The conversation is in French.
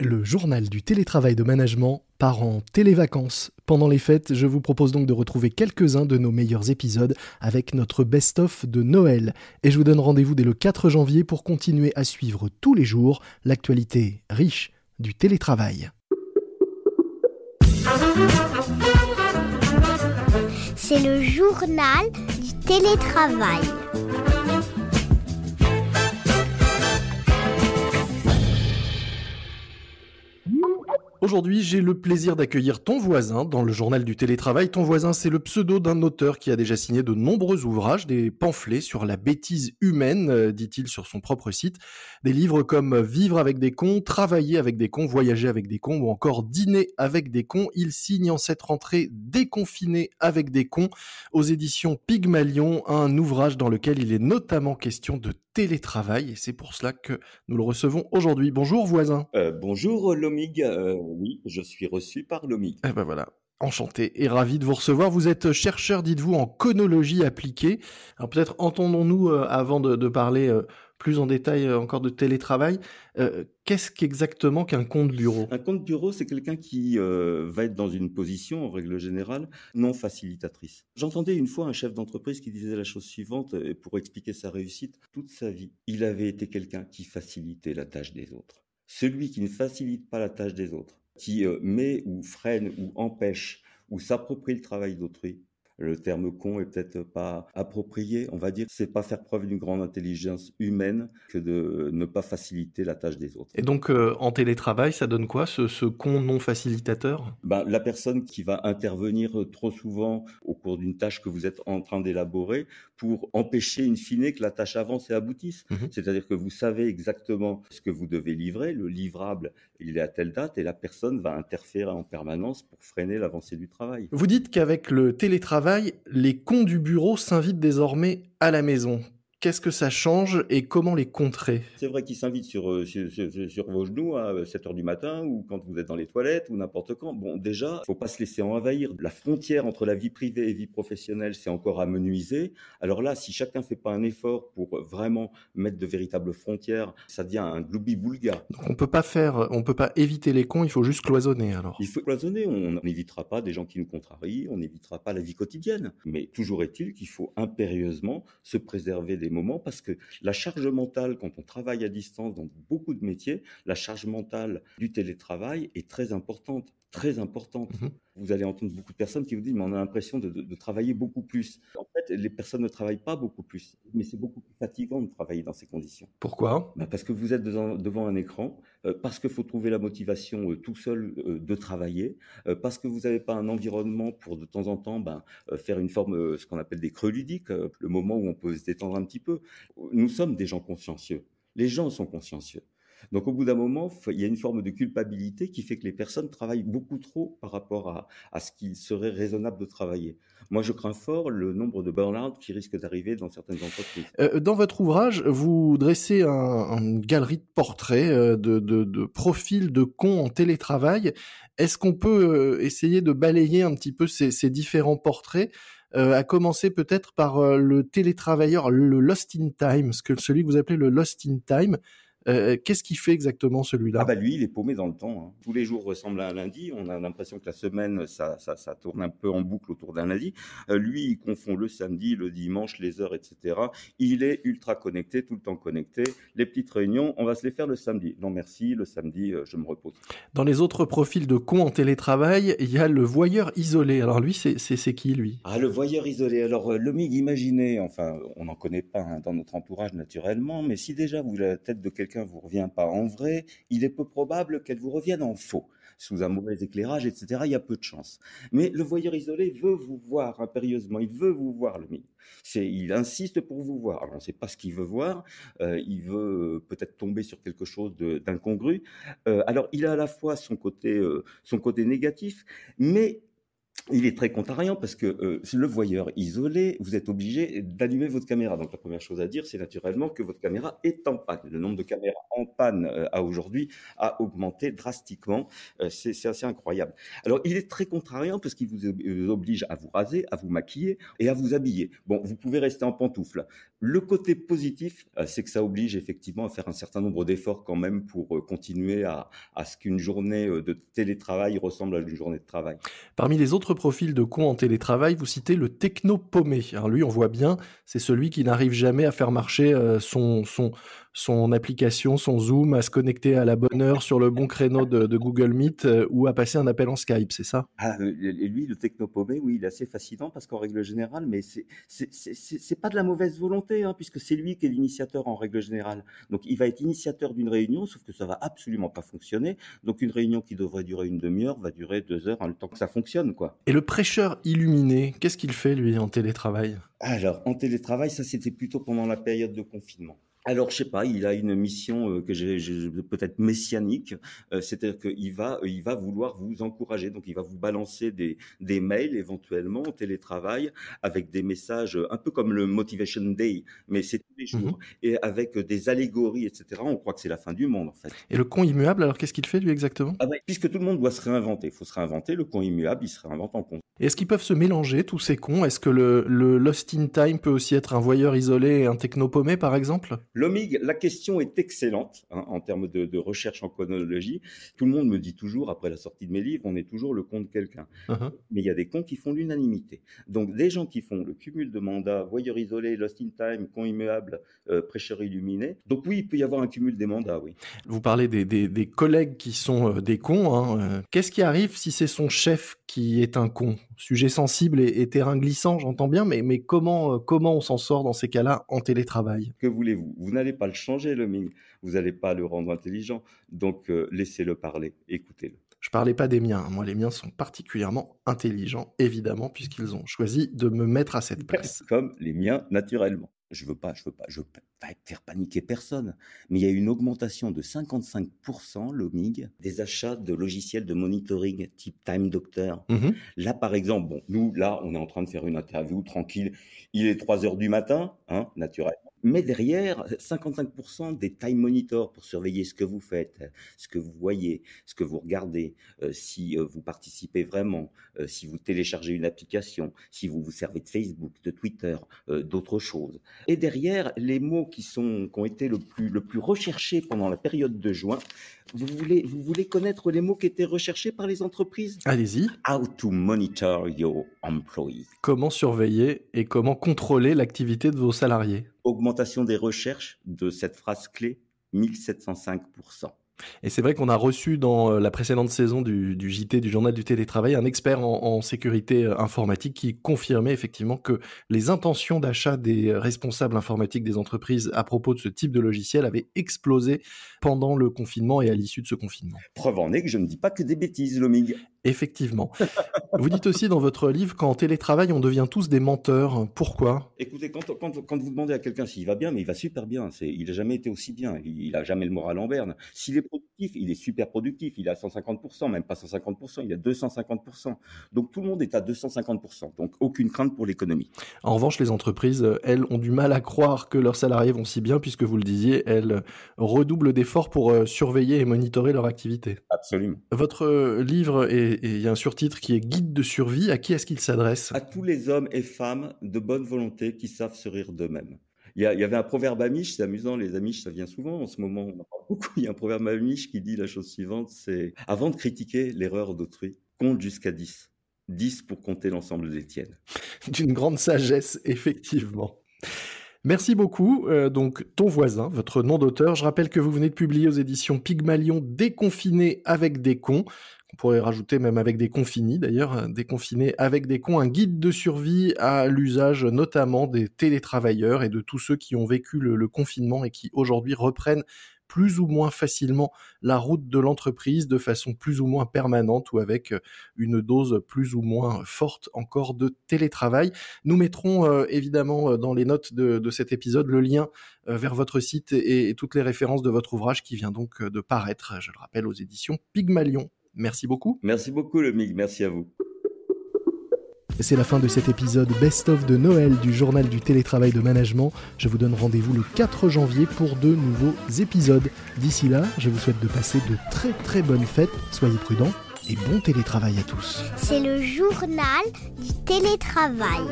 Le journal du télétravail de management part en télévacances. Pendant les fêtes, je vous propose donc de retrouver quelques-uns de nos meilleurs épisodes avec notre best-of de Noël. Et je vous donne rendez-vous dès le 4 janvier pour continuer à suivre tous les jours l'actualité riche du télétravail. C'est le journal du télétravail. Aujourd'hui, j'ai le plaisir d'accueillir ton voisin dans le journal du télétravail. Ton voisin, c'est le pseudo d'un auteur qui a déjà signé de nombreux ouvrages, des pamphlets sur la bêtise humaine, euh, dit-il sur son propre site. Des livres comme Vivre avec des cons, Travailler avec des cons, Voyager avec des cons ou encore Dîner avec des cons. Il signe en cette rentrée Déconfiné avec des cons aux éditions Pygmalion, un ouvrage dans lequel il est notamment question de télétravail et c'est pour cela que nous le recevons aujourd'hui. Bonjour voisin. Euh, bonjour Lomig. Euh, oui, je suis reçu par Lomig. Eh ben voilà. Enchanté et ravi de vous recevoir. Vous êtes chercheur, dites-vous, en conologie appliquée. Alors peut-être entendons-nous euh, avant de, parler plus en détail euh, encore de télétravail. Euh, qu'est-ce qu'exactement qu'un compte bureau? Un compte bureau, c'est quelqu'un qui euh, va être dans une position, en règle générale, non facilitatrice. J'entendais une fois un chef d'entreprise qui disait la chose suivante, pour expliquer sa réussite, toute sa vie, il avait été quelqu'un qui facilitait la tâche des autres. Celui qui ne facilite pas la tâche des autres, qui met ou freine ou empêche ou s'approprie le travail d'autrui, le terme con est peut-être pas approprié. On va dire c'est pas faire preuve d'une grande intelligence humaine que de ne pas faciliter la tâche des autres. Et donc euh, en télétravail, ça donne quoi ce, con non facilitateur? Ben, La personne qui va intervenir trop souvent au cours d'une tâche que vous êtes en train d'élaborer pour empêcher in fine que la tâche avance et aboutisse. Mhm. C'est-à-dire que vous savez exactement ce que vous devez livrer, le livrable il est à telle date et la personne va interférer en permanence pour freiner l'avancée du travail. Vous dites qu'avec le télétravail, les cons du bureau s'invitent désormais à la maison. Qu'est-ce que ça change et comment les contrer? C'est vrai qu'ils s'invitent sur, euh, sur, vos genoux à 7 h du matin ou quand vous êtes dans les toilettes ou n'importe quand. Bon, déjà, faut pas se laisser envahir. La frontière entre la vie privée et vie professionnelle, c'est encore à menuiser. Alors là, si chacun fait pas un effort pour vraiment mettre de véritables frontières, ça devient un gloubi-boulga. Donc on peut pas faire, on peut pas éviter les cons, il faut juste cloisonner alors. Il faut cloisonner, on n'évitera pas des gens qui nous contrarient, on n'évitera pas la vie quotidienne. Mais toujours est-il qu'il faut impérieusement se préserver des moment parce que la charge mentale, quand on travaille à distance dans beaucoup de métiers, la charge mentale du télétravail est très importante, très importante. Mmh vous allez entendre beaucoup de personnes qui vous disent, mais on a l'impression de, travailler beaucoup plus. En fait, les personnes ne travaillent pas beaucoup plus, mais c'est beaucoup plus fatigant de travailler dans ces conditions. Pourquoi? Bah, Parce que vous êtes devant, un écran, euh, parce qu'il faut trouver la motivation euh, tout seul euh, de travailler, parce que vous n'avez pas un environnement pour de temps en temps ben, faire une forme, ce qu'on appelle des creux ludiques, le moment où on peut se détendre un petit peu. Nous sommes des gens consciencieux. Les gens sont consciencieux. Donc au bout d'un moment, il y a une forme de culpabilité qui fait que les personnes travaillent beaucoup trop par rapport à, ce qu'il serait raisonnable de travailler. Moi, je crains fort le nombre de burn-out qui risque d'arriver dans certaines entreprises. Euh, dans votre ouvrage, vous dressez un, une galerie de portraits, euh, de, profils de cons en télétravail. Est-ce qu'on peut euh, essayer de balayer un petit peu ces, différents portraits à commencer peut-être par le télétravailleur, le lost in time, ce celui que vous appelez le lost in time? Euh, qu'est-ce qu'il fait exactement celui-là? Ah bah lui, il est paumé dans le temps. Hein. Tous les jours ressemblent à un lundi. On a l'impression que la semaine, ça, ça, ça, tourne un peu en boucle autour d'un lundi. Euh, lui, il confond le samedi, le dimanche, les heures, etc. Il est ultra connecté, tout le temps connecté. Les petites réunions, on va se les faire le samedi. Non merci, le samedi, euh, je me repose. Dans les autres profils de cons en télétravail, il y a le voyeur isolé. Alors lui, c'est qui lui? Ah, le voyeur isolé. Alors le MIG, imaginez, enfin, on n'en connaît pas hein, dans notre entourage naturellement, mais si déjà vous avez la tête de quelqu'un vous revient pas en vrai, il est peu probable qu'elle vous revienne en faux. Sous un mauvais éclairage, etc., il y a peu de chance. Mais le voyeur isolé veut vous voir impérieusement, il veut vous voir, le mythe. C'est, il insiste pour vous voir. Alors, on ne sait pas ce qu'il veut voir. Euh, il veut euh, peut-être tomber sur quelque chose d'incongru. Euh, alors, il a à la fois son côté, son côté négatif, mais il est très contrariant parce que euh, le voyeur isolé, vous êtes obligé d'allumer votre caméra. Donc la première chose à dire, c'est naturellement que votre caméra est en panne. Le nombre de caméras en panne euh, à aujourd'hui a augmenté drastiquement. Euh, c'est assez incroyable. Alors il est très contrariant parce qu'il vous oblige à vous raser, à vous maquiller et à vous habiller. Bon, vous pouvez rester en pantoufles. Le côté positif, euh, c'est que ça oblige effectivement à faire un certain nombre d'efforts quand même pour euh, continuer à, ce qu'une journée euh, de télétravail ressemble à une journée de travail. Parmi les autres profils de cons en télétravail, vous citez le techno-paumé. Lui, on voit bien, c'est celui qui n'arrive jamais à faire marcher son, son, son application, son Zoom, à se connecter à la bonne heure sur le bon créneau de, Google Meet euh, ou à passer un appel en Skype, c'est ça? Ah, Et lui, le technopomé, oui, il est assez fascinant parce qu'en règle générale, mais c'est pas de la mauvaise volonté, hein, puisque c'est lui qui est l'initiateur en règle générale. Donc il va être initiateur d'une réunion, sauf que ça va absolument pas fonctionner. Donc une réunion qui devrait durer une demi-heure va durer deux heures, en le temps que ça fonctionne, quoi. Et le prêcheur illuminé, qu'est-ce qu'il fait lui en télétravail? Alors en télétravail, ça c'était plutôt pendant la période de confinement. Alors, je sais pas, il a une mission euh, que j'ai peut-être messianique, euh, c'est-à-dire qu'il va, il va vouloir vous encourager. Donc, il va vous balancer des, des mails éventuellement en télétravail avec des messages un peu comme le Motivation Day, mais c'est tous les jours, mmh et avec des allégories, etc. On croit que c'est la fin du monde, en fait. Et le con immuable, alors qu'est-ce qu'il fait lui exactement? Ah Puisque tout le monde doit se réinventer, il faut se réinventer. Le con immuable, il se réinvente en con. Est-ce qu'ils peuvent se mélanger tous ces cons? Est-ce que le, le Lost in Time peut aussi être un voyeur isolé et un technopomé, par exemple? L'OMIG, la question est excellente hein, en termes de, recherche en chronologie. Tout le monde me dit toujours, après la sortie de mes livres, on est toujours le con de quelqu'un. Uh-huh. Mais il y a des cons qui font l'unanimité. Donc des gens qui font le cumul de mandats, voyeur isolé, lost in time, con immuable, euh, prêcheur illuminé. Donc oui, il peut y avoir un cumul des mandats, oui. Vous parlez des, collègues qui sont euh, des cons. Hein, euh. Qu'est-ce qui arrive si c'est son chef qui est un con? Sujet sensible et, terrain glissant, j'entends bien, mais, mais comment, comment on s'en sort dans ces cas-là en télétravail? Que voulez-vous? Vous n'allez pas le changer, le Ming. Vous n'allez pas le rendre intelligent. Donc, euh, laissez-le parler, écoutez-le. Je parlais pas des miens. Hein. Moi, les miens sont particulièrement intelligents, évidemment, puisqu'ils ont choisi de me mettre à cette place. Comme les miens, naturellement. Je veux pas, je veux pas, je veux pas faire paniquer personne. Mais il y a une augmentation de 55%, l'OMIG, des achats de logiciels de monitoring type Time Doctor. Mmh là, par exemple, bon, nous, là, on est en train de faire une interview tranquille. Il est 3 heures du matin, hein, naturellement. Mais derrière, 55% des time monitors pour surveiller ce que vous faites, ce que vous voyez, ce que vous regardez, euh, si euh, vous participez vraiment, euh, si vous téléchargez une application, si vous vous servez de Facebook, de Twitter, d'autres choses. Et derrière, les mots qui sont qui ont été le plus le plus recherchés pendant la période de juin, vous voulez vous voulez connaître les mots qui étaient recherchés par les entreprises? Allez-y. How to monitor your employees. Comment surveiller et comment contrôler l'activité de vos salariés? Augmentation des recherches de cette phrase clé, 1705%. Et c'est vrai qu'on a reçu dans euh, la précédente saison du, JT, du journal du télétravail, un expert en, sécurité euh, informatique qui confirmait effectivement que les intentions d'achat des responsables informatiques des entreprises à propos de ce type de logiciel avaient explosé pendant le confinement et à l'issue de ce confinement. Preuve en est que je ne dis pas que des bêtises, Lomig. Effectivement. vous dites aussi dans votre livre qu'en télétravail, on devient tous des menteurs. Pourquoi? Écoutez, quand, vous demandez à quelqu'un s'il va bien, mais il va super bien. il n'a jamais été aussi bien. Il n'a jamais le moral en berne. S'il est productif, il est super productif. Il est à 150%, même pas 150%, il est à 250%. Donc tout le monde est à 250%. Donc aucune crainte pour l'économie. En revanche, les entreprises, elles, ont du mal à croire que leurs salariés vont si bien, puisque vous le disiez, elles redoublent d'efforts pour euh, surveiller et monitorer leur activité. Absolument. Votre livre est et il y a un surtitre qui est Guide de survie. À qui est-ce qu'il s'adresse? À tous les hommes et femmes de bonne volonté qui savent se rire d'eux-mêmes. Il y, avait un proverbe amish, c'est amusant, les amish, ça vient souvent en ce moment, on en parle beaucoup. Il y a un proverbe amish qui dit la chose suivante, c'est avant de critiquer l'erreur d'autrui, compte jusqu'à 10. 10 pour compter l'ensemble des tiennes. D'une grande sagesse, effectivement. Merci beaucoup. Euh, donc, ton voisin, votre nom d'auteur. Je rappelle que vous venez de publier aux éditions Pygmalion Déconfiné avec des cons. On pourrait rajouter même avec des confinis d'ailleurs, euh, déconfiné avec des cons, un guide de survie à l'usage notamment des télétravailleurs et de tous ceux qui ont vécu le confinement et qui aujourd'hui reprennent plus ou moins facilement la route de l'entreprise de façon plus ou moins permanente ou avec euh, une dose plus ou moins forte encore de télétravail. Nous mettrons euh, évidemment euh, dans les notes de, cet épisode le lien vers votre site et, toutes les références de votre ouvrage qui vient donc de paraître, je le rappelle, aux éditions Pygmalion. Merci beaucoup. Merci beaucoup MIG, merci à vous. C'est la fin de cet épisode best-of de Noël du journal du télétravail de management. Je vous donne rendez-vous le 4 janvier pour de nouveaux épisodes. D'ici là, je vous souhaite de passer de très très bonnes fêtes. Soyez prudents et bon télétravail à tous. C'est le journal du télétravail.